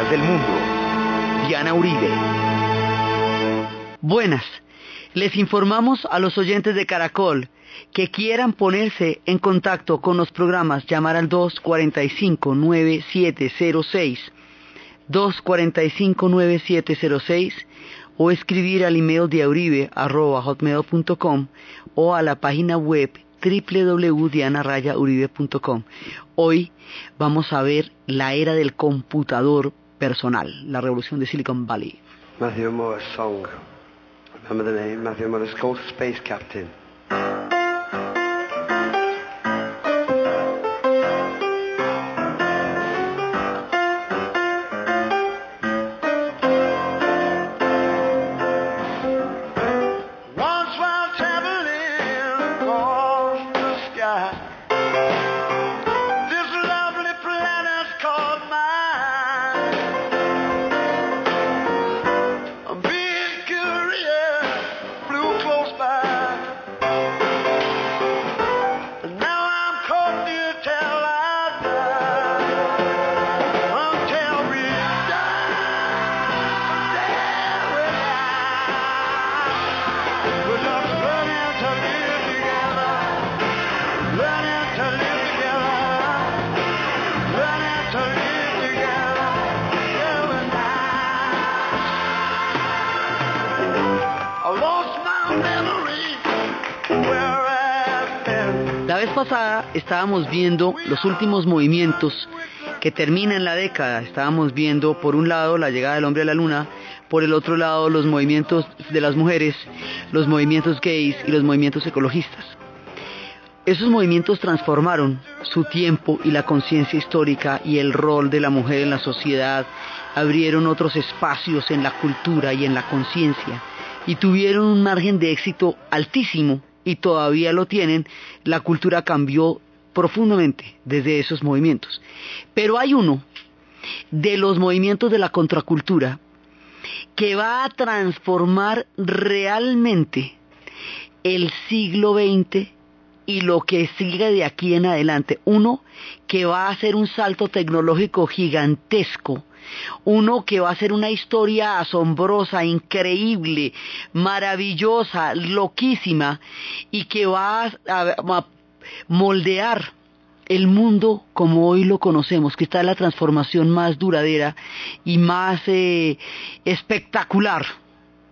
del mundo. Diana Uribe. Buenas. Les informamos a los oyentes de Caracol que quieran ponerse en contacto con los programas, llamar al 245-9706, 245-9706 o escribir al email hotmail.com o a la página web www.dianarayauribe.com. Hoy vamos a ver la era del computador personal, la revolución de Silicon Valley. Pasada estábamos viendo los últimos movimientos que terminan la década. Estábamos viendo por un lado la llegada del hombre a la luna, por el otro lado los movimientos de las mujeres, los movimientos gays y los movimientos ecologistas. Esos movimientos transformaron su tiempo y la conciencia histórica y el rol de la mujer en la sociedad, abrieron otros espacios en la cultura y en la conciencia y tuvieron un margen de éxito altísimo y todavía lo tienen, la cultura cambió profundamente desde esos movimientos. Pero hay uno de los movimientos de la contracultura que va a transformar realmente el siglo XX y lo que sigue de aquí en adelante. Uno que va a hacer un salto tecnológico gigantesco uno que va a ser una historia asombrosa, increíble, maravillosa, loquísima y que va a, moldear el mundo como hoy lo conocemos, que está en la transformación más duradera y más eh, espectacular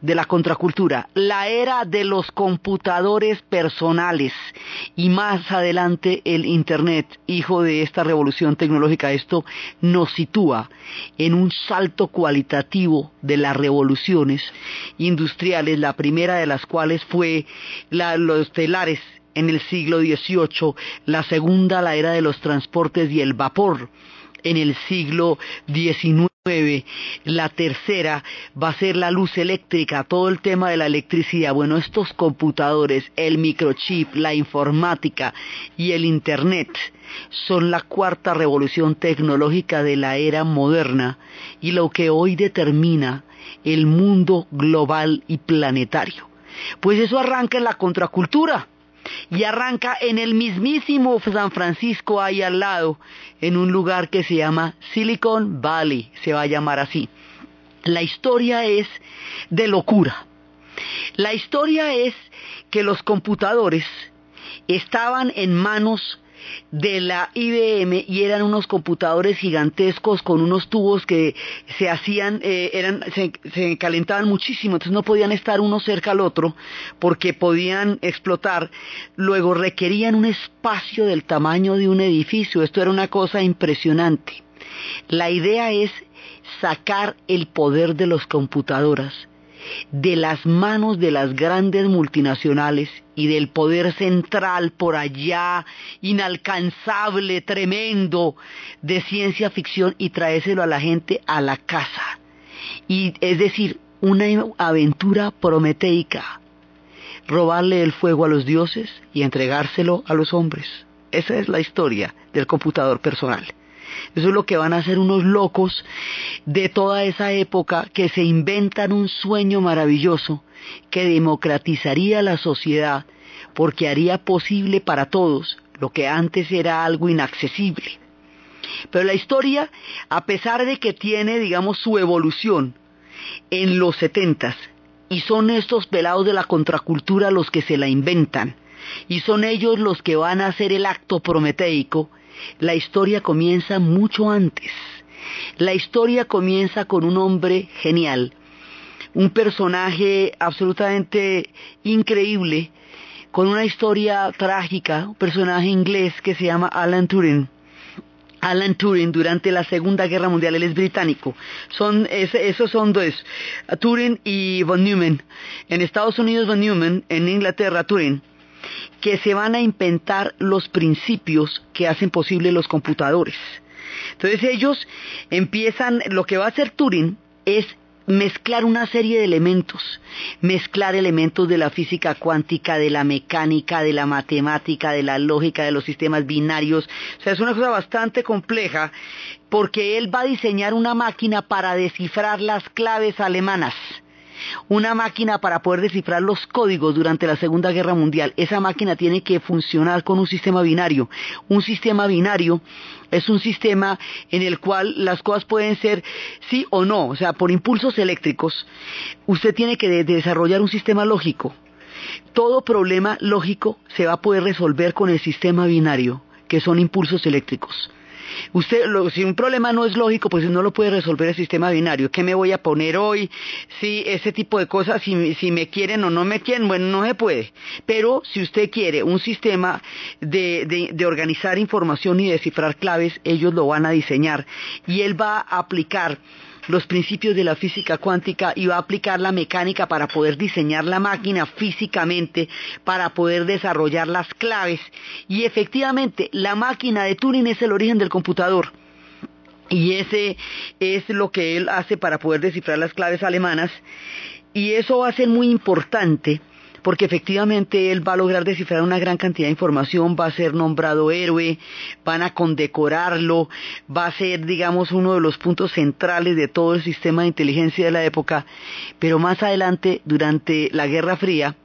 de la contracultura, la era de los computadores personales y más adelante el Internet, hijo de esta revolución tecnológica. Esto nos sitúa en un salto cualitativo de las revoluciones industriales, la primera de las cuales fue los telares en el siglo XVIII, la segunda la era de los transportes y el vapor en el siglo XIX la tercera va a ser la luz eléctrica, todo el tema de la electricidad. Bueno, estos computadores, el microchip, la informática y el Internet son la cuarta revolución tecnológica de la era moderna y lo que hoy determina el mundo global y planetario. Pues eso arranca en la contracultura y arranca en el mismísimo San Francisco ahí al lado, en un lugar que se llama Silicon Valley, se va a llamar así. La historia es de locura. La historia es que los computadores estaban en manos de la IBM y eran unos computadores gigantescos con unos tubos que se hacían, eh, eran, se, se, calentaban muchísimo, entonces no podían estar uno cerca al otro porque podían explotar. Luego requerían un espacio del tamaño de un edificio, esto era una cosa impresionante. La idea es sacar el poder de las computadoras de las manos de las grandes multinacionales y del poder central por allá, inalcanzable, tremendo, de ciencia ficción y traérselo a la gente a la casa. Y es decir, una aventura prometeica, robarle el fuego a los dioses y entregárselo a los hombres. Esa es la historia del computador personal. Eso es lo que van a hacer unos locos de toda esa época que se inventan un sueño maravilloso que democratizaría la sociedad porque haría posible para todos lo que antes era algo inaccesible. Pero la historia, a pesar de que tiene, digamos, su evolución en los setentas, y son estos pelados de la contracultura los que se la inventan, y son ellos los que van a hacer el acto prometeico, la historia comienza mucho antes. La historia comienza con un hombre genial, un personaje absolutamente increíble, con una historia trágica, un personaje inglés que se llama Alan Turing. Alan Turing durante la Segunda Guerra Mundial, él es británico. Son, esos son dos, Turing y von Neumann. En Estados Unidos von Neumann, en Inglaterra Turing, que se van a inventar los principios que hacen posible los computadores. Entonces ellos empiezan, lo que va a hacer Turing es mezclar una serie de elementos, mezclar elementos de la física cuántica, de la mecánica, de la matemática, de la lógica, de los sistemas binarios. O sea, es una cosa bastante compleja porque él va a diseñar una máquina para descifrar las claves alemanas una máquina para poder descifrar los códigos durante la Segunda Guerra Mundial. Esa máquina tiene que funcionar con un sistema binario. Un sistema binario es un sistema en el cual las cosas pueden ser sí o no, o sea, por impulsos eléctricos. Usted tiene que desarrollar un sistema lógico. Todo problema lógico se va a poder resolver con el sistema binario, que son impulsos eléctricos. Usted, si un problema no es lógico, pues no lo puede resolver el sistema binario. ¿Qué me voy a poner hoy? Si ese tipo de cosas, si, me quieren o no me quieren, bueno, no se puede. Pero si usted quiere un sistema de organizar información y descifrar claves, ellos lo van a diseñar. Y él va a aplicar los principios de la física cuántica y va a aplicar la mecánica para poder diseñar la máquina físicamente, para poder desarrollar las claves. Y efectivamente, la máquina de Turing es el origen del computador. Y ese es lo que él hace para poder descifrar las claves alemanas. Y eso va a ser muy importante porque efectivamente él va a lograr descifrar una gran cantidad de información, va a ser nombrado héroe, van a condecorarlo, va a ser, digamos, uno de los puntos centrales de todo el sistema de inteligencia de la época, pero más adelante, durante la Guerra Fría,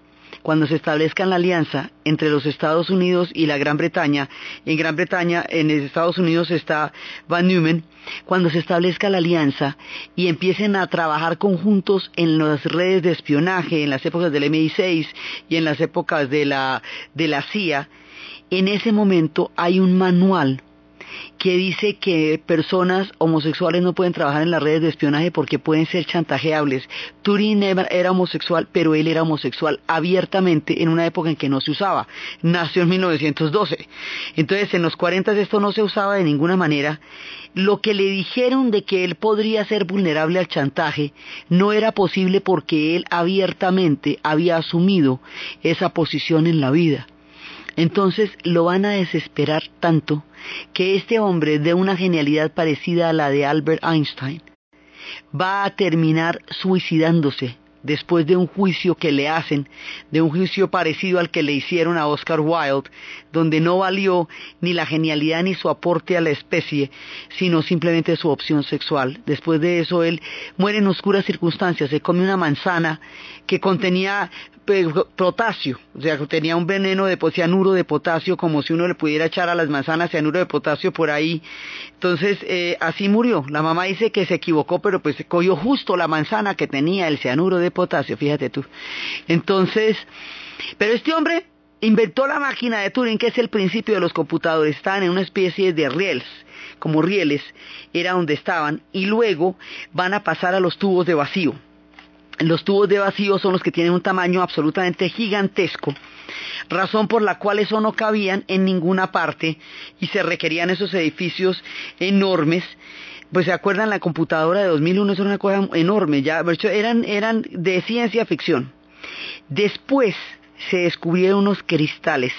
cuando se establezca la alianza entre los Estados Unidos y la Gran Bretaña, en Gran Bretaña, en Estados Unidos está Van Neumann, cuando se establezca la alianza y empiecen a trabajar conjuntos en las redes de espionaje, en las épocas del MI6 y en las épocas de la, de la CIA, en ese momento hay un manual que dice que personas homosexuales no pueden trabajar en las redes de espionaje porque pueden ser chantajeables. Turing era homosexual, pero él era homosexual abiertamente en una época en que no se usaba. Nació en 1912. Entonces, en los 40 esto no se usaba de ninguna manera. Lo que le dijeron de que él podría ser vulnerable al chantaje no era posible porque él abiertamente había asumido esa posición en la vida. Entonces lo van a desesperar tanto que este hombre de una genialidad parecida a la de Albert Einstein va a terminar suicidándose después de un juicio que le hacen, de un juicio parecido al que le hicieron a Oscar Wilde, donde no valió ni la genialidad ni su aporte a la especie, sino simplemente su opción sexual. Después de eso él muere en oscuras circunstancias, se come una manzana que contenía potasio, o sea, tenía un veneno de cianuro de potasio, como si uno le pudiera echar a las manzanas cianuro de potasio por ahí. Entonces, eh, así murió. La mamá dice que se equivocó, pero pues cogió justo la manzana que tenía el cianuro de potasio, fíjate tú. Entonces, pero este hombre inventó la máquina de Turing, que es el principio de los computadores. Estaban en una especie de rieles, como rieles, era donde estaban, y luego van a pasar a los tubos de vacío los tubos de vacío son los que tienen un tamaño absolutamente gigantesco, razón por la cual eso no cabían en ninguna parte y se requerían esos edificios enormes. Pues se acuerdan la computadora de 2001 es una cosa enorme, ya eran eran de ciencia ficción. Después se descubrieron unos cristales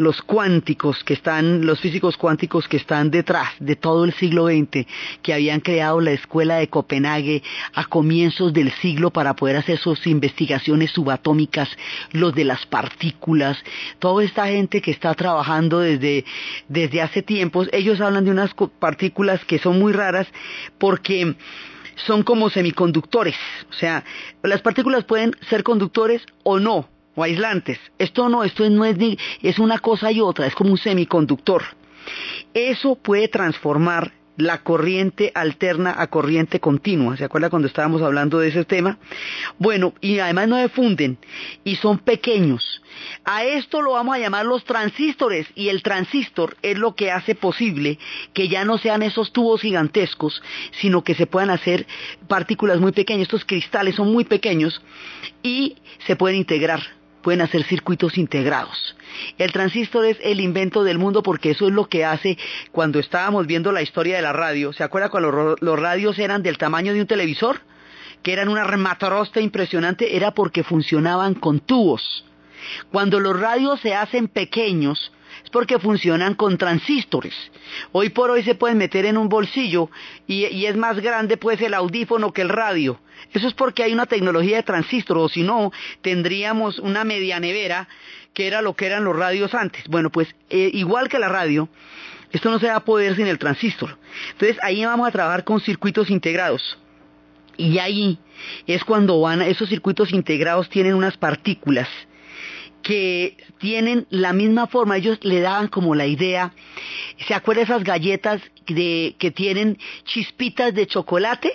los cuánticos que están, los físicos cuánticos que están detrás de todo el siglo XX, que habían creado la escuela de Copenhague a comienzos del siglo para poder hacer sus investigaciones subatómicas, los de las partículas, toda esta gente que está trabajando desde, desde hace tiempos, ellos hablan de unas partículas que son muy raras porque son como semiconductores, o sea, las partículas pueden ser conductores o no, o aislantes. Esto no, esto no es ni, es una cosa y otra, es como un semiconductor. Eso puede transformar la corriente alterna a corriente continua. ¿Se acuerda cuando estábamos hablando de ese tema? Bueno, y además no defunden y son pequeños. A esto lo vamos a llamar los transistores y el transistor es lo que hace posible que ya no sean esos tubos gigantescos, sino que se puedan hacer partículas muy pequeñas. Estos cristales son muy pequeños y se pueden integrar pueden hacer circuitos integrados. El transistor es el invento del mundo porque eso es lo que hace cuando estábamos viendo la historia de la radio. ¿Se acuerda cuando los, radios eran del tamaño de un televisor? Que eran una rematarosta impresionante, era porque funcionaban con tubos. Cuando los radios se hacen pequeños, es porque funcionan con transistores. Hoy por hoy se pueden meter en un bolsillo y, es más grande pues el audífono que el radio. Eso es porque hay una tecnología de transistor, o si no, tendríamos una media nevera que era lo que eran los radios antes. Bueno, pues eh, igual que la radio, esto no se va a poder sin el transistor. Entonces ahí vamos a trabajar con circuitos integrados. Y ahí es cuando van, esos circuitos integrados tienen unas partículas que tienen la misma forma, ellos le daban como la idea, ¿se acuerdan esas galletas de, que tienen chispitas de chocolate?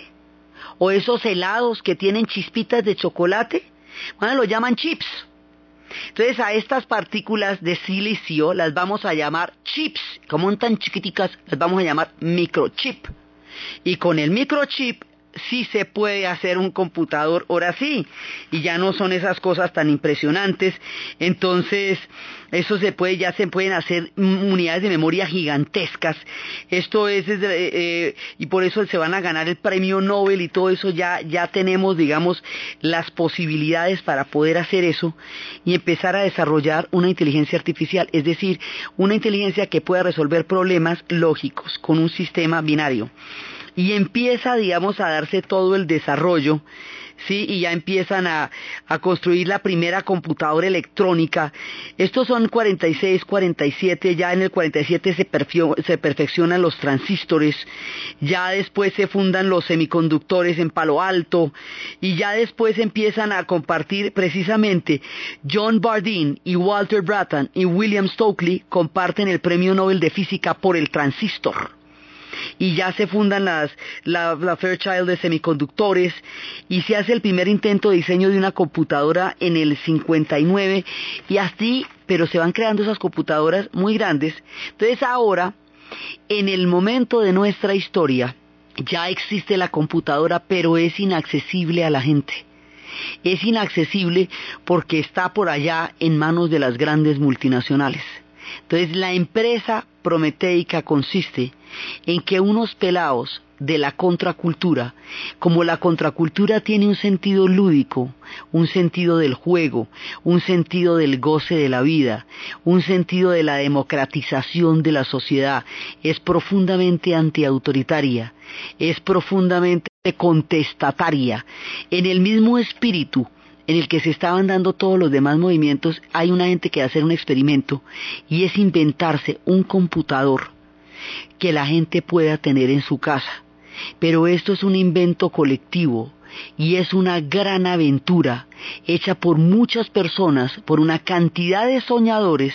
¿O esos helados que tienen chispitas de chocolate? Bueno, lo llaman chips. Entonces a estas partículas de silicio las vamos a llamar chips, como son tan chiquiticas, las vamos a llamar microchip. Y con el microchip sí se puede hacer un computador, ahora sí, y ya no son esas cosas tan impresionantes. Entonces, eso se puede, ya se pueden hacer unidades de memoria gigantescas. Esto es, eh, y por eso se van a ganar el premio Nobel y todo eso, ya, ya tenemos, digamos, las posibilidades para poder hacer eso y empezar a desarrollar una inteligencia artificial, es decir, una inteligencia que pueda resolver problemas lógicos con un sistema binario y empieza, digamos, a darse todo el desarrollo, ¿sí? Y ya empiezan a, construir la primera computadora electrónica. Estos son 46, 47, ya en el 47 se, se perfeccionan los transistores, ya después se fundan los semiconductores en Palo Alto, y ya después empiezan a compartir precisamente John Bardeen y Walter Bratton y William Stokely comparten el premio Nobel de Física por el transistor y ya se fundan las, la, Fairchild de semiconductores y se hace el primer intento de diseño de una computadora en el 59 y así, pero se van creando esas computadoras muy grandes. Entonces ahora, en el momento de nuestra historia, ya existe la computadora, pero es inaccesible a la gente. Es inaccesible porque está por allá en manos de las grandes multinacionales. Entonces la empresa prometeica consiste en que unos pelados de la contracultura, como la contracultura tiene un sentido lúdico, un sentido del juego, un sentido del goce de la vida, un sentido de la democratización de la sociedad, es profundamente antiautoritaria, es profundamente contestataria, en el mismo espíritu en el que se estaban dando todos los demás movimientos, hay una gente que hacer un experimento y es inventarse un computador que la gente pueda tener en su casa. Pero esto es un invento colectivo y es una gran aventura hecha por muchas personas, por una cantidad de soñadores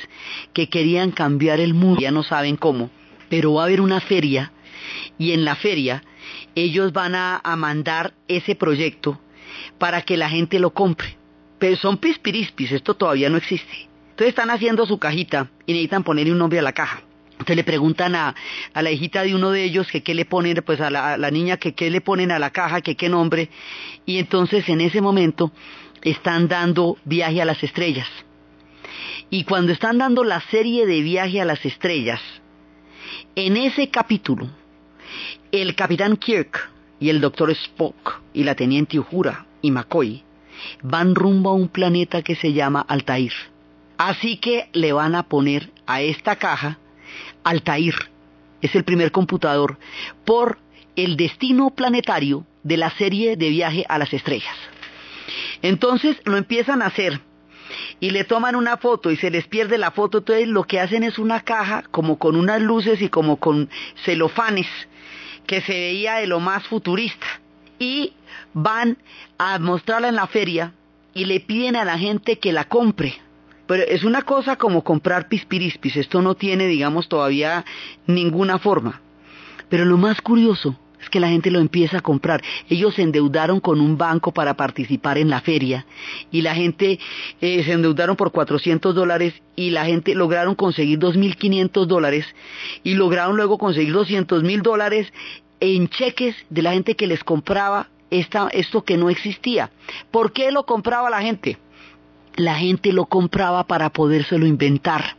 que querían cambiar el mundo, ya no saben cómo, pero va a haber una feria y en la feria ellos van a, mandar ese proyecto para que la gente lo compre. Pero son pispirispis, esto todavía no existe. Entonces están haciendo su cajita y necesitan ponerle un nombre a la caja. Entonces le preguntan a, la hijita de uno de ellos que qué le ponen, pues a la, a la niña que qué le ponen a la caja, que qué nombre. Y entonces en ese momento están dando viaje a las estrellas. Y cuando están dando la serie de viaje a las estrellas, en ese capítulo, el capitán Kirk y el doctor Spock y la teniente Uhura y McCoy van rumbo a un planeta que se llama Altair. Así que le van a poner a esta caja Altair, es el primer computador, por el destino planetario de la serie de viaje a las estrellas. Entonces lo empiezan a hacer y le toman una foto y se les pierde la foto, entonces lo que hacen es una caja como con unas luces y como con celofanes que se veía de lo más futurista. Y van a mostrarla en la feria y le piden a la gente que la compre Pero es una cosa como comprar pispirispis, esto no tiene, digamos, todavía ninguna forma. Pero lo más curioso es que la gente lo empieza a comprar. Ellos se endeudaron con un banco para participar en la feria y la gente eh, se endeudaron por 400 dólares y la gente lograron conseguir 2.500 dólares y lograron luego conseguir 200 mil dólares en cheques de la gente que les compraba esto que no existía. ¿Por qué lo compraba la gente? La gente lo compraba para podérselo inventar.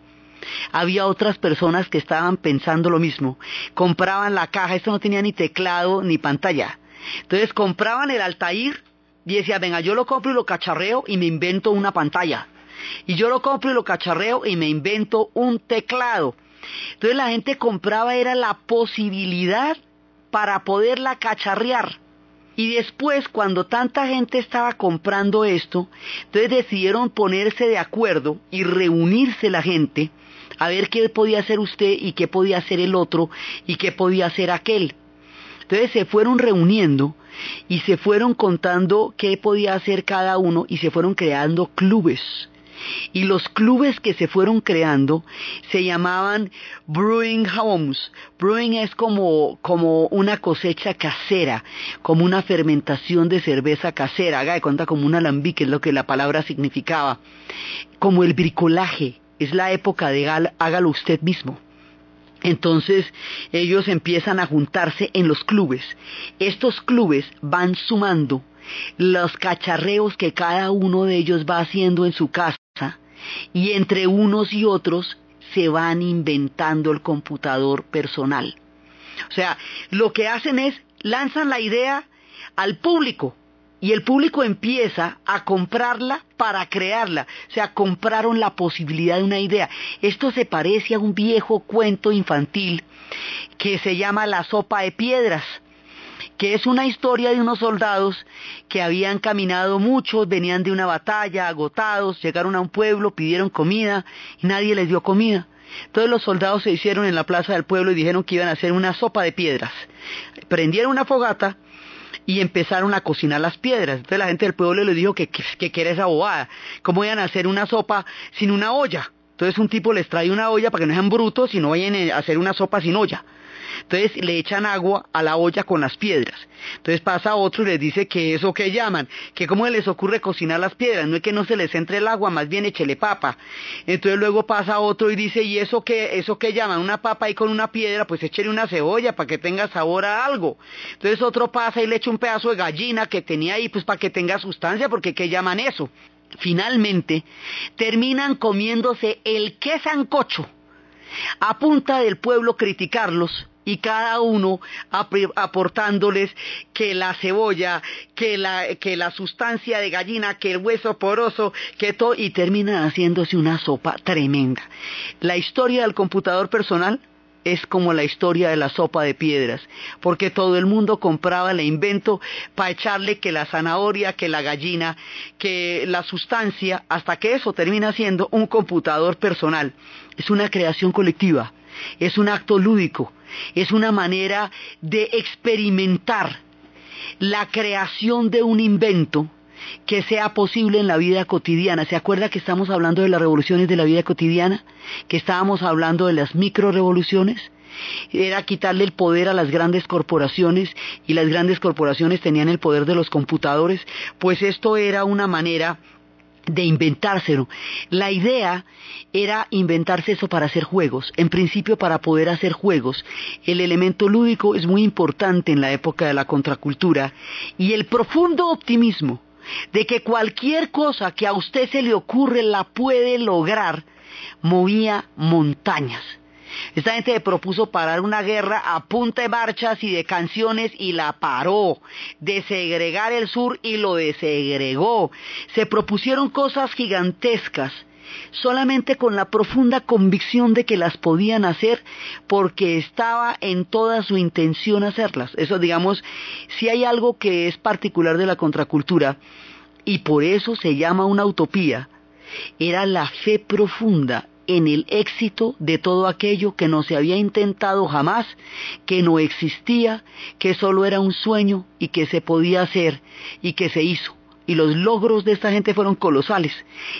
Había otras personas que estaban pensando lo mismo. Compraban la caja, esto no tenía ni teclado ni pantalla. Entonces compraban el Altair y decía, venga, yo lo compro y lo cacharreo y me invento una pantalla. Y yo lo compro y lo cacharreo y me invento un teclado. Entonces la gente compraba era la posibilidad para poderla cacharrear. Y después, cuando tanta gente estaba comprando esto, entonces decidieron ponerse de acuerdo y reunirse la gente a ver qué podía hacer usted y qué podía hacer el otro y qué podía hacer aquel. Entonces se fueron reuniendo y se fueron contando qué podía hacer cada uno y se fueron creando clubes. Y los clubes que se fueron creando se llamaban brewing homes. Brewing es como, como una cosecha casera, como una fermentación de cerveza casera. Haga de cuenta como un alambique, es lo que la palabra significaba. Como el bricolaje, es la época de hágalo usted mismo. Entonces ellos empiezan a juntarse en los clubes. Estos clubes van sumando los cacharreos que cada uno de ellos va haciendo en su casa y entre unos y otros se van inventando el computador personal. O sea, lo que hacen es lanzan la idea al público y el público empieza a comprarla para crearla. O sea, compraron la posibilidad de una idea. Esto se parece a un viejo cuento infantil que se llama La sopa de piedras que es una historia de unos soldados que habían caminado mucho, venían de una batalla, agotados, llegaron a un pueblo, pidieron comida y nadie les dio comida. Entonces los soldados se hicieron en la plaza del pueblo y dijeron que iban a hacer una sopa de piedras. Prendieron una fogata y empezaron a cocinar las piedras. Entonces la gente del pueblo le dijo que, que, que era esa bobada. ¿Cómo iban a hacer una sopa sin una olla? Entonces un tipo les trae una olla para que no sean brutos y no vayan a hacer una sopa sin olla. Entonces le echan agua a la olla con las piedras. Entonces pasa otro y les dice que eso que llaman, que cómo les ocurre cocinar las piedras, no es que no se les entre el agua, más bien échele papa. Entonces luego pasa otro y dice, ¿y eso que eso que llaman? Una papa ahí con una piedra, pues échele una cebolla para que tenga sabor a algo. Entonces otro pasa y le echa un pedazo de gallina que tenía ahí, pues para que tenga sustancia, porque ¿qué llaman eso? Finalmente, terminan comiéndose el quesancocho a punta del pueblo criticarlos y cada uno aportándoles que la cebolla, que la, que la sustancia de gallina, que el hueso poroso, que todo, y terminan haciéndose una sopa tremenda. La historia del computador personal es como la historia de la sopa de piedras, porque todo el mundo compraba el invento para echarle que la zanahoria, que la gallina, que la sustancia, hasta que eso termina siendo un computador personal. Es una creación colectiva, es un acto lúdico, es una manera de experimentar la creación de un invento que sea posible en la vida cotidiana. ¿Se acuerda que estamos hablando de las revoluciones de la vida cotidiana? Que estábamos hablando de las micro revoluciones. Era quitarle el poder a las grandes corporaciones y las grandes corporaciones tenían el poder de los computadores. Pues esto era una manera de inventárselo. La idea era inventarse eso para hacer juegos, en principio para poder hacer juegos. El elemento lúdico es muy importante en la época de la contracultura y el profundo optimismo de que cualquier cosa que a usted se le ocurre la puede lograr, movía montañas. Esta gente propuso parar una guerra a punta de marchas y de canciones y la paró. Desegregar el sur y lo desegregó. Se propusieron cosas gigantescas solamente con la profunda convicción de que las podían hacer porque estaba en toda su intención hacerlas. Eso, digamos, si hay algo que es particular de la contracultura y por eso se llama una utopía, era la fe profunda en el éxito de todo aquello que no se había intentado jamás, que no existía, que solo era un sueño y que se podía hacer y que se hizo y los logros de esta gente fueron colosales.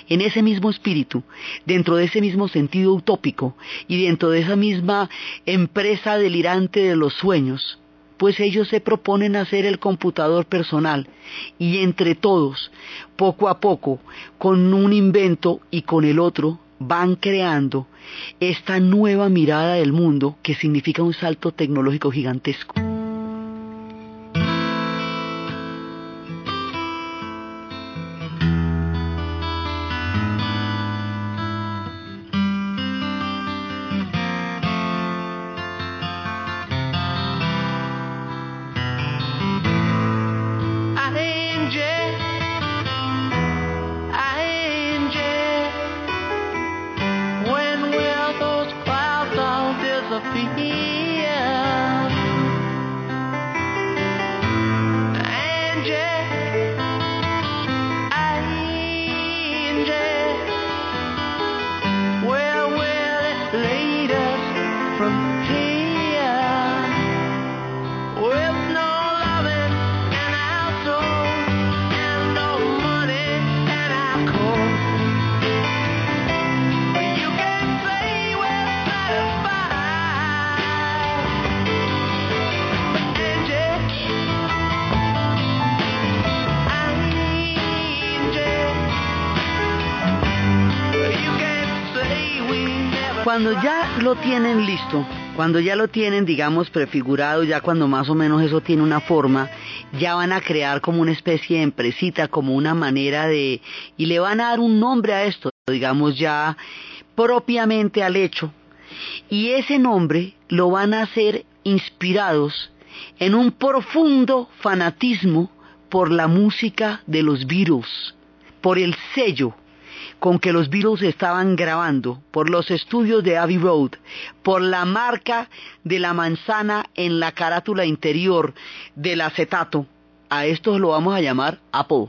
En ese mismo espíritu, dentro de ese mismo sentido utópico y dentro de esa misma empresa delirante de los sueños, pues ellos se proponen hacer el computador personal y entre todos, poco a poco, con un invento y con el otro, van creando esta nueva mirada del mundo que significa un salto tecnológico gigantesco. Cuando ya lo tienen listo, cuando ya lo tienen, digamos, prefigurado, ya cuando más o menos eso tiene una forma, ya van a crear como una especie de empresita, como una manera de... y le van a dar un nombre a esto, digamos ya propiamente al hecho. Y ese nombre lo van a hacer inspirados en un profundo fanatismo por la música de los Beatles, por el sello con que los Beatles estaban grabando, por los estudios de Abbey Road, por la marca de la manzana en la carátula interior del acetato. A esto lo vamos a llamar Apple.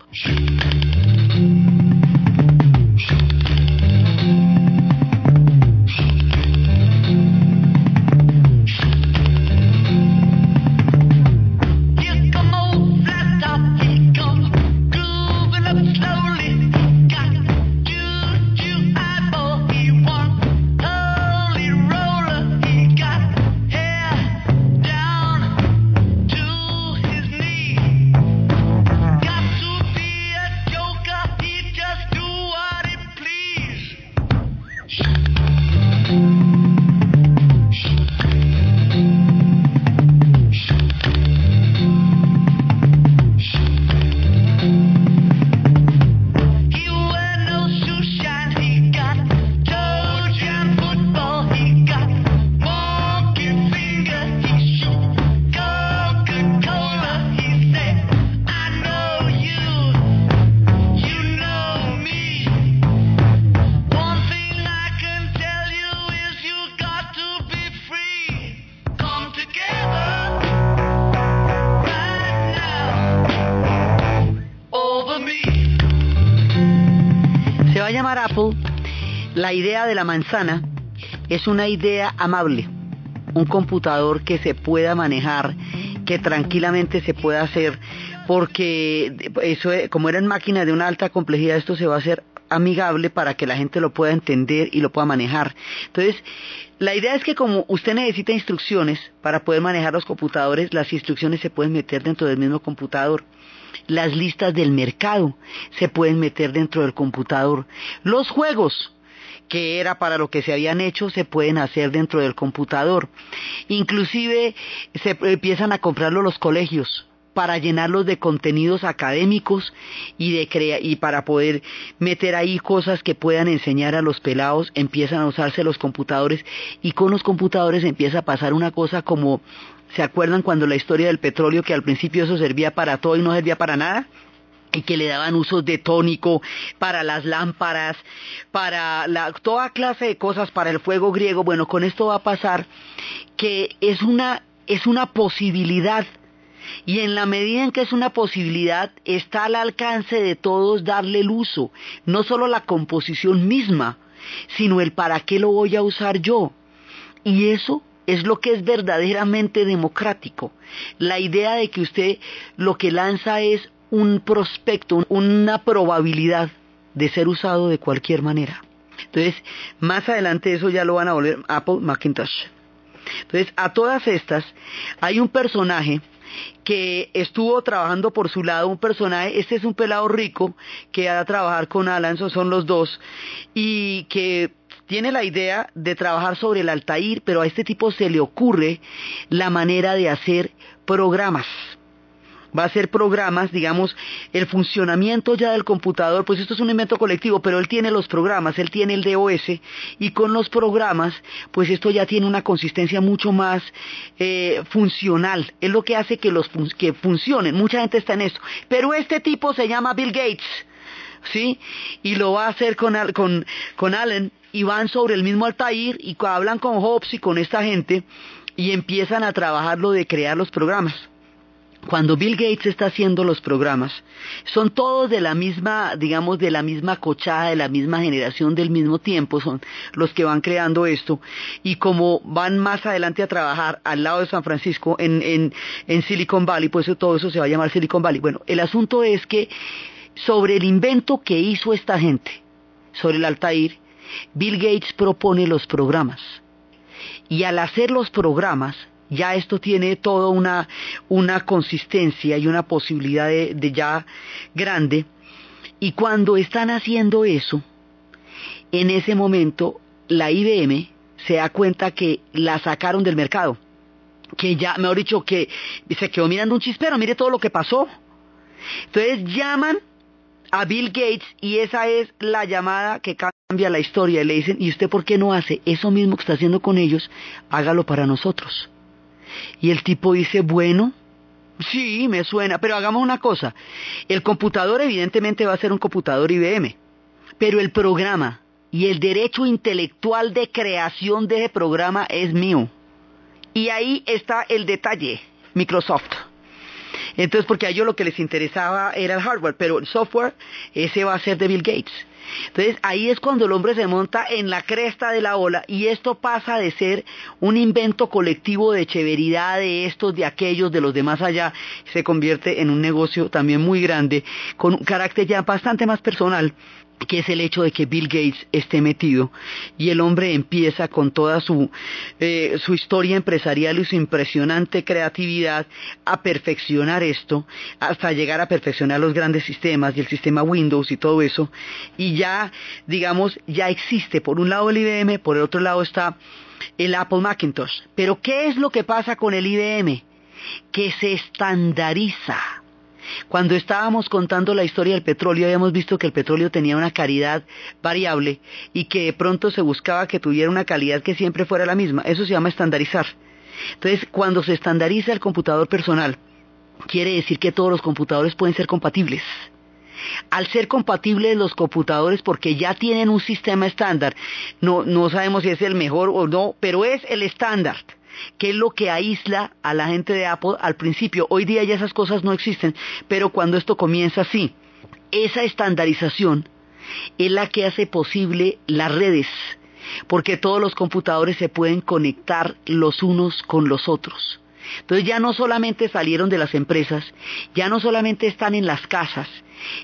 Idea de la manzana es una idea amable, un computador que se pueda manejar, que tranquilamente se pueda hacer, porque eso, como eran máquinas de una alta complejidad, esto se va a hacer amigable para que la gente lo pueda entender y lo pueda manejar. Entonces, la idea es que como usted necesita instrucciones para poder manejar los computadores, las instrucciones se pueden meter dentro del mismo computador. Las listas del mercado se pueden meter dentro del computador. Los juegos que era para lo que se habían hecho se pueden hacer dentro del computador. Inclusive se empiezan a comprarlo los colegios para llenarlos de contenidos académicos y de y para poder meter ahí cosas que puedan enseñar a los pelados, empiezan a usarse los computadores y con los computadores empieza a pasar una cosa como ¿se acuerdan cuando la historia del petróleo que al principio eso servía para todo y no servía para nada? Y que le daban usos de tónico para las lámparas, para la, toda clase de cosas para el fuego griego. Bueno, con esto va a pasar que es una, es una posibilidad y en la medida en que es una posibilidad, está al alcance de todos darle el uso, no solo la composición misma, sino el para qué lo voy a usar yo. Y eso es lo que es verdaderamente democrático. La idea de que usted lo que lanza es un prospecto, una probabilidad de ser usado de cualquier manera. Entonces, más adelante eso ya lo van a volver Apple Macintosh. Entonces, a todas estas, hay un personaje que estuvo trabajando por su lado, un personaje, este es un pelado rico que va a trabajar con Alan, son los dos, y que tiene la idea de trabajar sobre el Altair, pero a este tipo se le ocurre la manera de hacer programas va a hacer programas, digamos, el funcionamiento ya del computador, pues esto es un invento colectivo, pero él tiene los programas, él tiene el DOS, y con los programas, pues esto ya tiene una consistencia mucho más eh, funcional, es lo que hace que los que funcionen, mucha gente está en esto, pero este tipo se llama Bill Gates, ¿sí? Y lo va a hacer con, con, con Allen, y van sobre el mismo Altair, y hablan con Hobbes y con esta gente, y empiezan a trabajar lo de crear los programas cuando Bill Gates está haciendo los programas, son todos de la misma, digamos, de la misma cochada, de la misma generación, del mismo tiempo, son los que van creando esto, y como van más adelante a trabajar al lado de San Francisco, en, Silicon Valley, pues todo eso se va a llamar Silicon Valley. Bueno, el asunto es que sobre el invento que hizo esta gente, sobre el Altair, Bill Gates propone los programas. Y al hacer los programas, ya esto tiene toda una, una consistencia y una posibilidad de, de ya grande. Y cuando están haciendo eso, en ese momento la IBM se da cuenta que la sacaron del mercado. Que ya, mejor dicho, que se quedó mirando un chispero, mire todo lo que pasó. Entonces llaman a Bill Gates y esa es la llamada que cambia la historia. Y le dicen, ¿y usted por qué no hace eso mismo que está haciendo con ellos? Hágalo para nosotros. Y el tipo dice, bueno, sí, me suena, pero hagamos una cosa. El computador evidentemente va a ser un computador IBM, pero el programa y el derecho intelectual de creación de ese programa es mío. Y ahí está el detalle, Microsoft. Entonces, porque a ellos lo que les interesaba era el hardware, pero el software, ese va a ser de Bill Gates. Entonces ahí es cuando el hombre se monta en la cresta de la ola y esto pasa de ser un invento colectivo de cheveridad de estos, de aquellos, de los demás allá, se convierte en un negocio también muy grande, con un carácter ya bastante más personal que es el hecho de que Bill Gates esté metido y el hombre empieza con toda su, eh, su historia empresarial y su impresionante creatividad a perfeccionar esto hasta llegar a perfeccionar los grandes sistemas y el sistema Windows y todo eso. Y ya digamos ya existe. Por un lado el IBM por el otro lado está el Apple Macintosh. Pero ¿qué es lo que pasa con el IBM? que se estandariza cuando estábamos contando la historia del petróleo, habíamos visto que el petróleo tenía una calidad variable y que de pronto se buscaba que tuviera una calidad que siempre fuera la misma. Eso se llama estandarizar. Entonces, cuando se estandariza el computador personal, quiere decir que todos los computadores pueden ser compatibles. Al ser compatibles los computadores porque ya tienen un sistema estándar, no, no sabemos si es el mejor o no, pero es el estándar que es lo que aísla a la gente de Apple al principio. Hoy día ya esas cosas no existen, pero cuando esto comienza así, esa estandarización es la que hace posible las redes, porque todos los computadores se pueden conectar los unos con los otros. Entonces ya no solamente salieron de las empresas, ya no solamente están en las casas,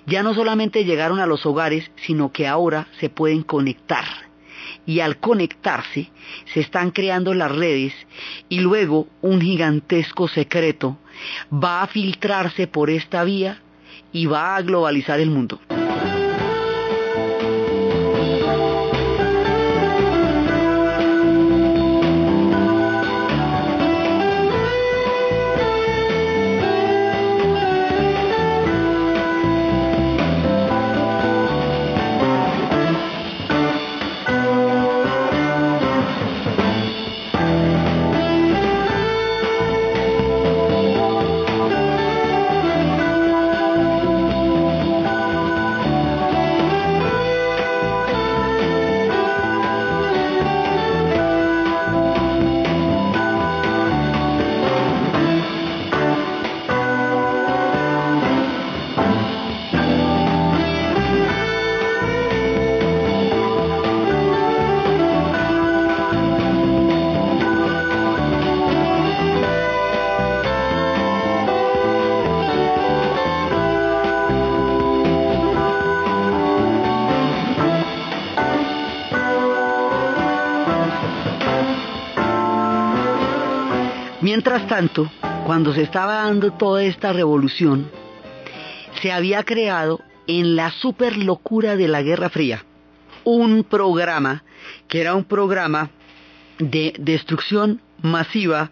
ya no solamente llegaron a los hogares, sino que ahora se pueden conectar y al conectarse se están creando las redes y luego un gigantesco secreto va a filtrarse por esta vía y va a globalizar el mundo. Mientras tanto, cuando se estaba dando toda esta revolución, se había creado en la super locura de la Guerra Fría un programa que era un programa de destrucción masiva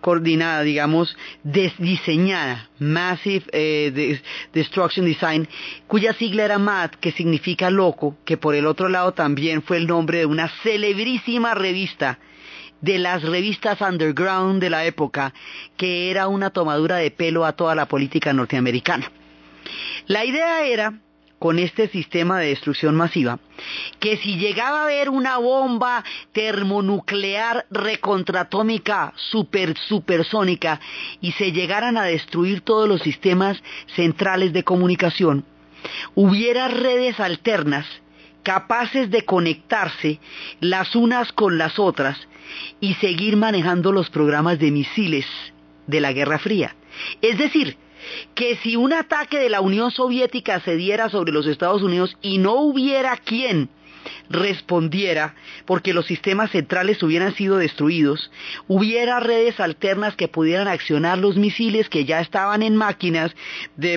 coordinada, digamos, diseñada, Massive eh, Destruction Design, cuya sigla era MAD, que significa loco, que por el otro lado también fue el nombre de una celebrísima revista de las revistas underground de la época, que era una tomadura de pelo a toda la política norteamericana. La idea era con este sistema de destrucción masiva, que si llegaba a haber una bomba termonuclear recontratómica super supersónica y se llegaran a destruir todos los sistemas centrales de comunicación, hubiera redes alternas capaces de conectarse las unas con las otras y seguir manejando los programas de misiles de la Guerra Fría. Es decir, que si un ataque de la Unión Soviética se diera sobre los Estados Unidos y no hubiera quien respondiera porque los sistemas centrales hubieran sido destruidos, hubiera redes alternas que pudieran accionar los misiles que ya estaban en máquinas,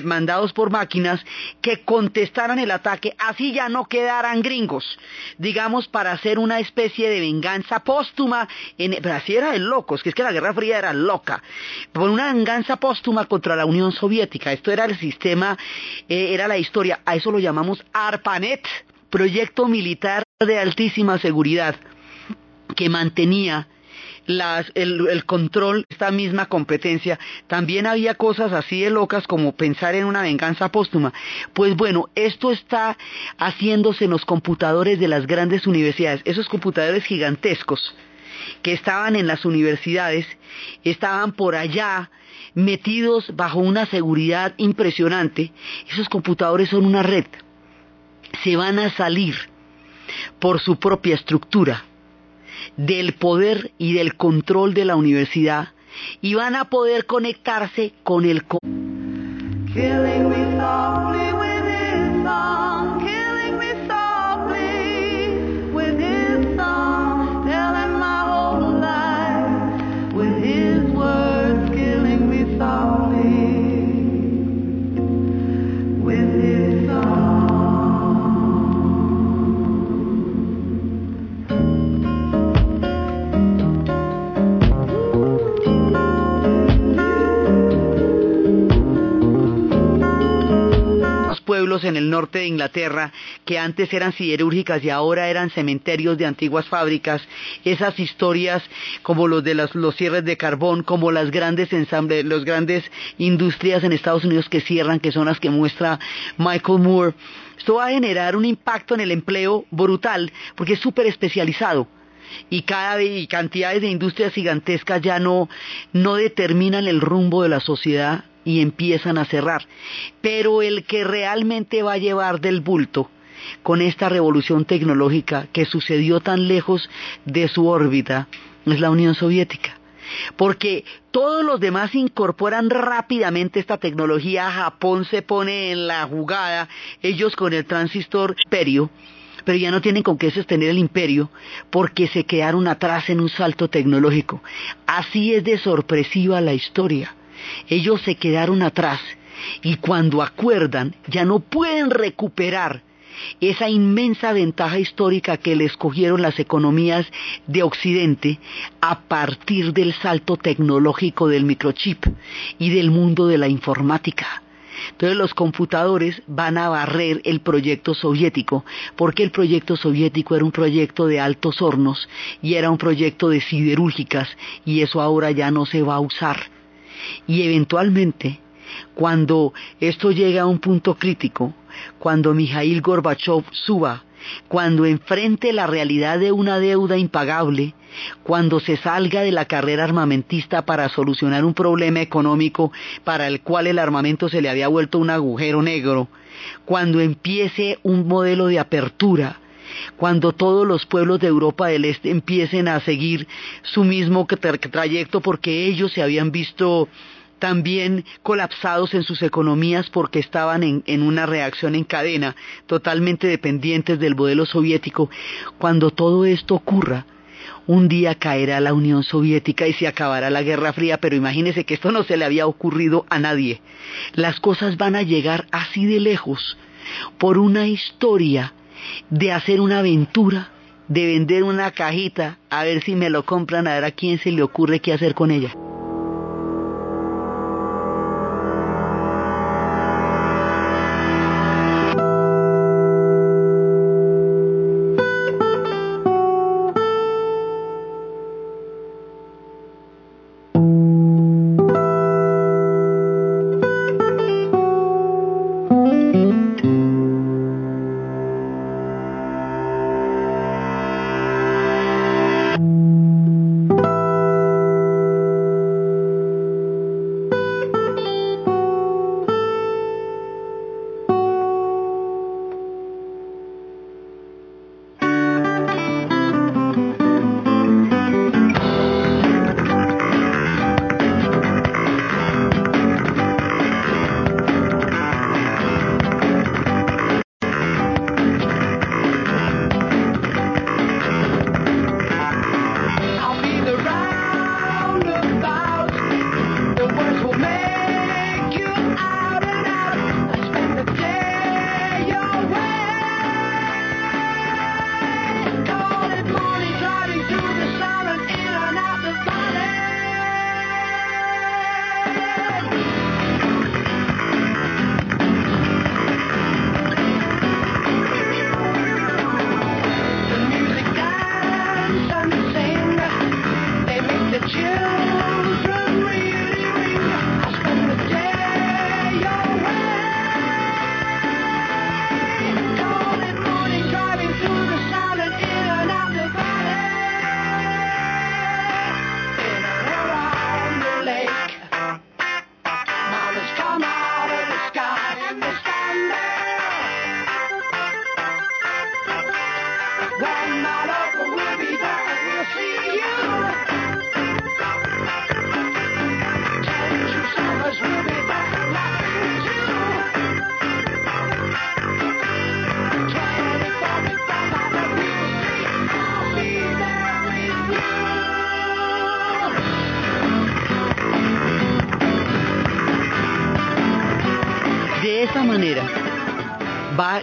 mandados por máquinas, que contestaran el ataque, así ya no quedaran gringos, digamos, para hacer una especie de venganza póstuma, en, pero así era de locos, que es que la Guerra Fría era loca, por una venganza póstuma contra la Unión Soviética, esto era el sistema, eh, era la historia, a eso lo llamamos ARPANET, proyecto militar de altísima seguridad que mantenía el, control, esta misma competencia, también había cosas así de locas como pensar en una venganza póstuma. Pues bueno, esto está haciéndose en los computadores de las grandes universidades, esos computadores gigantescos que estaban en las universidades, estaban por allá metidos bajo una seguridad impresionante. Esos computadores son una red se van a salir por su propia estructura del poder y del control de la universidad y van a poder conectarse con el... en el norte de Inglaterra que antes eran siderúrgicas y ahora eran cementerios de antiguas fábricas, esas historias como los de los, cierres de carbón, como las grandes ensambles, las grandes industrias en Estados Unidos que cierran, que son las que muestra Michael Moore. Esto va a generar un impacto en el empleo brutal porque es súper especializado y cada y cantidades de industrias gigantescas ya no, no determinan el rumbo de la sociedad y empiezan a cerrar. Pero el que realmente va a llevar del bulto con esta revolución tecnológica que sucedió tan lejos de su órbita es la Unión Soviética. Porque todos los demás incorporan rápidamente esta tecnología, Japón se pone en la jugada, ellos con el transistor perio, pero ya no tienen con qué sostener el imperio porque se quedaron atrás en un salto tecnológico. Así es de sorpresiva la historia. Ellos se quedaron atrás y cuando acuerdan ya no pueden recuperar esa inmensa ventaja histórica que les cogieron las economías de Occidente a partir del salto tecnológico del microchip y del mundo de la informática. Entonces los computadores van a barrer el proyecto soviético, porque el proyecto soviético era un proyecto de altos hornos y era un proyecto de siderúrgicas y eso ahora ya no se va a usar. Y eventualmente, cuando esto llega a un punto crítico, cuando Mijail Gorbachev suba, cuando enfrente la realidad de una deuda impagable, cuando se salga de la carrera armamentista para solucionar un problema económico para el cual el armamento se le había vuelto un agujero negro, cuando empiece un modelo de apertura, cuando todos los pueblos de Europa del Este empiecen a seguir su mismo trayecto porque ellos se habían visto también colapsados en sus economías porque estaban en, una reacción en cadena, totalmente dependientes del modelo soviético. Cuando todo esto ocurra, un día caerá la Unión Soviética y se acabará la Guerra Fría, pero imagínese que esto no se le había ocurrido a nadie. Las cosas van a llegar así de lejos por una historia de hacer una aventura, de vender una cajita, a ver si me lo compran, a ver a quién se le ocurre qué hacer con ella.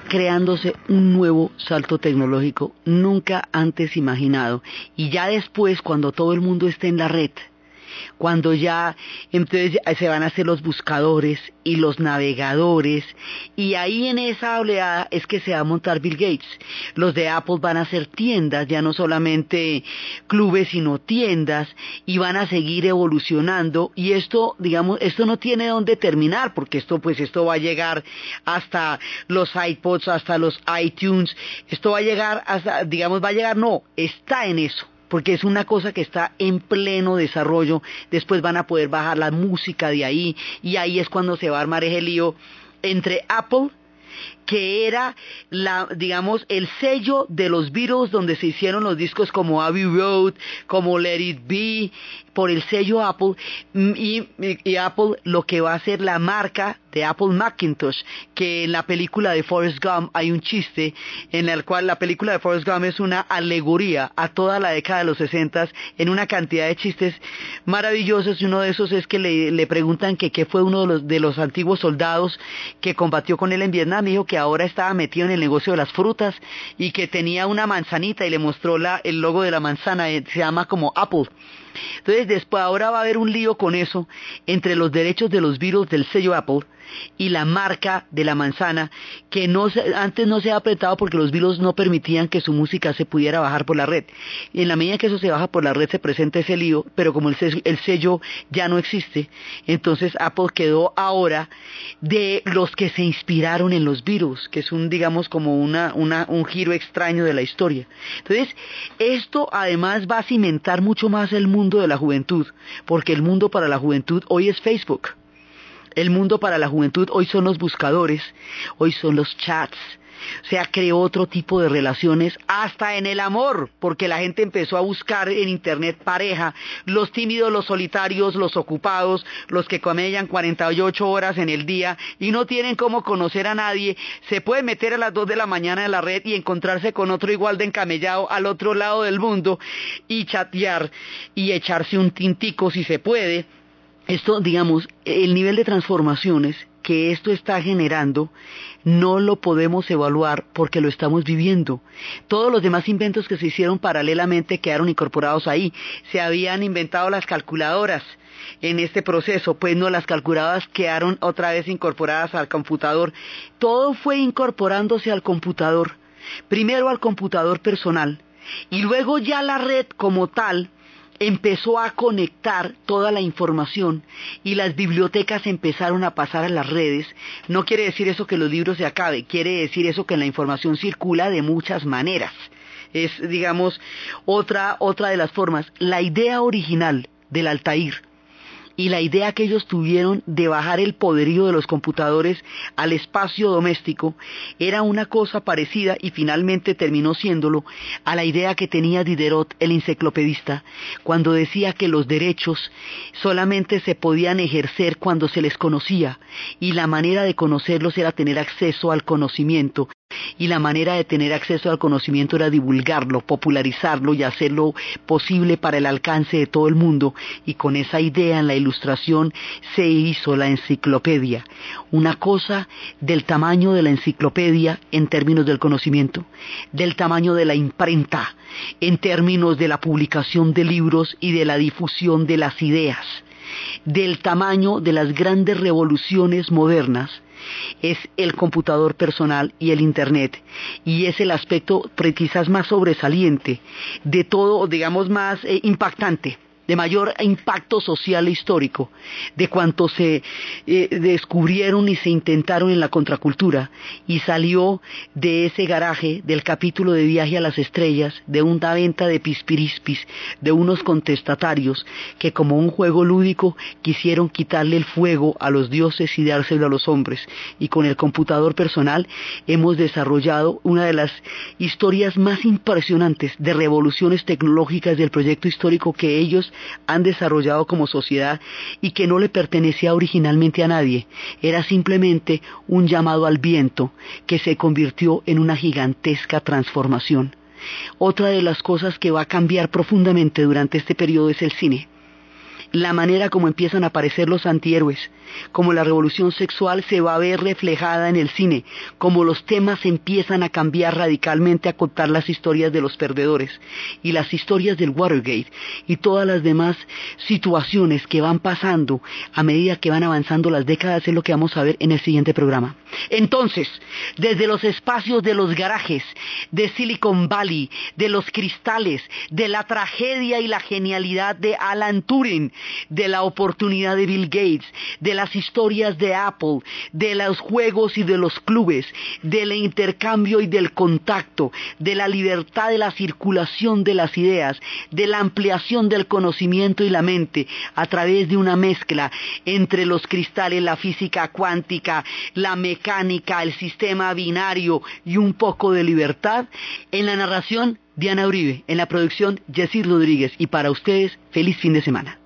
Creándose un nuevo salto tecnológico nunca antes imaginado. Y ya después, cuando todo el mundo esté en la red, cuando ya entonces se van a hacer los buscadores y los navegadores y ahí en esa oleada es que se va a montar Bill Gates. Los de Apple van a ser tiendas, ya no solamente clubes, sino tiendas y van a seguir evolucionando y esto, digamos, esto no tiene dónde terminar porque esto pues esto va a llegar hasta los iPods, hasta los iTunes, esto va a llegar hasta, digamos, va a llegar, no, está en eso porque es una cosa que está en pleno desarrollo, después van a poder bajar la música de ahí y ahí es cuando se va a armar ese lío entre Apple que era la, digamos, el sello de los Beatles donde se hicieron los discos como Abbey Road, como Let It Be, por el sello Apple, y, y Apple lo que va a ser la marca de Apple Macintosh, que en la película de Forrest Gump hay un chiste en el cual la película de Forrest Gump es una alegoría a toda la década de los 60 en una cantidad de chistes maravillosos y uno de esos es que le, le preguntan que qué fue uno de los, de los antiguos soldados que combatió con él en Vietnam, dijo que ahora estaba metido en el negocio de las frutas y que tenía una manzanita y le mostró la, el logo de la manzana, eh, se llama como Apple. Entonces después ahora va a haber un lío con eso entre los derechos de los virus del sello Apple y la marca de la manzana que antes no se ha apretado porque los Beatles no permitían que su música se pudiera bajar por la red. En la medida que eso se baja por la red se presenta ese lío, pero como el sello, ya no existe, entonces Apple quedó ahora de los que se inspiraron en los Beatles, que es un digamos como una, una, un giro extraño de la historia. Entonces, esto además va a cimentar mucho más el mundo de la juventud, porque el mundo para la juventud hoy es Facebook. El mundo para la juventud hoy son los buscadores, hoy son los chats, o sea, creó otro tipo de relaciones, hasta en el amor, porque la gente empezó a buscar en internet pareja, los tímidos, los solitarios, los ocupados, los que camellan 48 horas en el día y no tienen cómo conocer a nadie, se puede meter a las 2 de la mañana en la red y encontrarse con otro igual de encamellado al otro lado del mundo y chatear y echarse un tintico si se puede. Esto, digamos, el nivel de transformaciones que esto está generando no lo podemos evaluar porque lo estamos viviendo. Todos los demás inventos que se hicieron paralelamente quedaron incorporados ahí. Se habían inventado las calculadoras en este proceso, pues no las calculadoras quedaron otra vez incorporadas al computador. Todo fue incorporándose al computador. Primero al computador personal y luego ya la red como tal empezó a conectar toda la información y las bibliotecas empezaron a pasar a las redes, no quiere decir eso que los libros se acaben, quiere decir eso que la información circula de muchas maneras. Es, digamos, otra, otra de las formas. La idea original del Altair y la idea que ellos tuvieron de bajar el poderío de los computadores al espacio doméstico era una cosa parecida y finalmente terminó siéndolo a la idea que tenía Diderot, el enciclopedista, cuando decía que los derechos solamente se podían ejercer cuando se les conocía y la manera de conocerlos era tener acceso al conocimiento y la manera de tener acceso al conocimiento era divulgarlo, popularizarlo y hacerlo posible para el alcance de todo el mundo. Y con esa idea en la ilustración se hizo la enciclopedia, una cosa del tamaño de la enciclopedia en términos del conocimiento, del tamaño de la imprenta en términos de la publicación de libros y de la difusión de las ideas, del tamaño de las grandes revoluciones modernas es el computador personal y el Internet. Y es el aspecto quizás más sobresaliente de todo, digamos, más eh, impactante de mayor impacto social e histórico de cuanto se eh, descubrieron y se intentaron en la contracultura y salió de ese garaje del capítulo de Viaje a las Estrellas de una venta de pispirispis de unos contestatarios que como un juego lúdico quisieron quitarle el fuego a los dioses y dárselo a los hombres. Y con el computador personal hemos desarrollado una de las historias más impresionantes de revoluciones tecnológicas del proyecto histórico que ellos han desarrollado como sociedad y que no le pertenecía originalmente a nadie. Era simplemente un llamado al viento que se convirtió en una gigantesca transformación. Otra de las cosas que va a cambiar profundamente durante este periodo es el cine la manera como empiezan a aparecer los antihéroes, como la revolución sexual se va a ver reflejada en el cine, como los temas empiezan a cambiar radicalmente a contar las historias de los perdedores y las historias del Watergate y todas las demás situaciones que van pasando a medida que van avanzando las décadas es lo que vamos a ver en el siguiente programa. Entonces, desde los espacios de los garajes, de Silicon Valley, de los cristales, de la tragedia y la genialidad de Alan Turing, de la oportunidad de Bill Gates, de las historias de Apple, de los juegos y de los clubes, del intercambio y del contacto, de la libertad de la circulación de las ideas, de la ampliación del conocimiento y la mente a través de una mezcla entre los cristales, la física cuántica, la mecánica, el sistema binario y un poco de libertad, en la narración Diana Uribe, en la producción Jessy Rodríguez. Y para ustedes feliz fin de semana.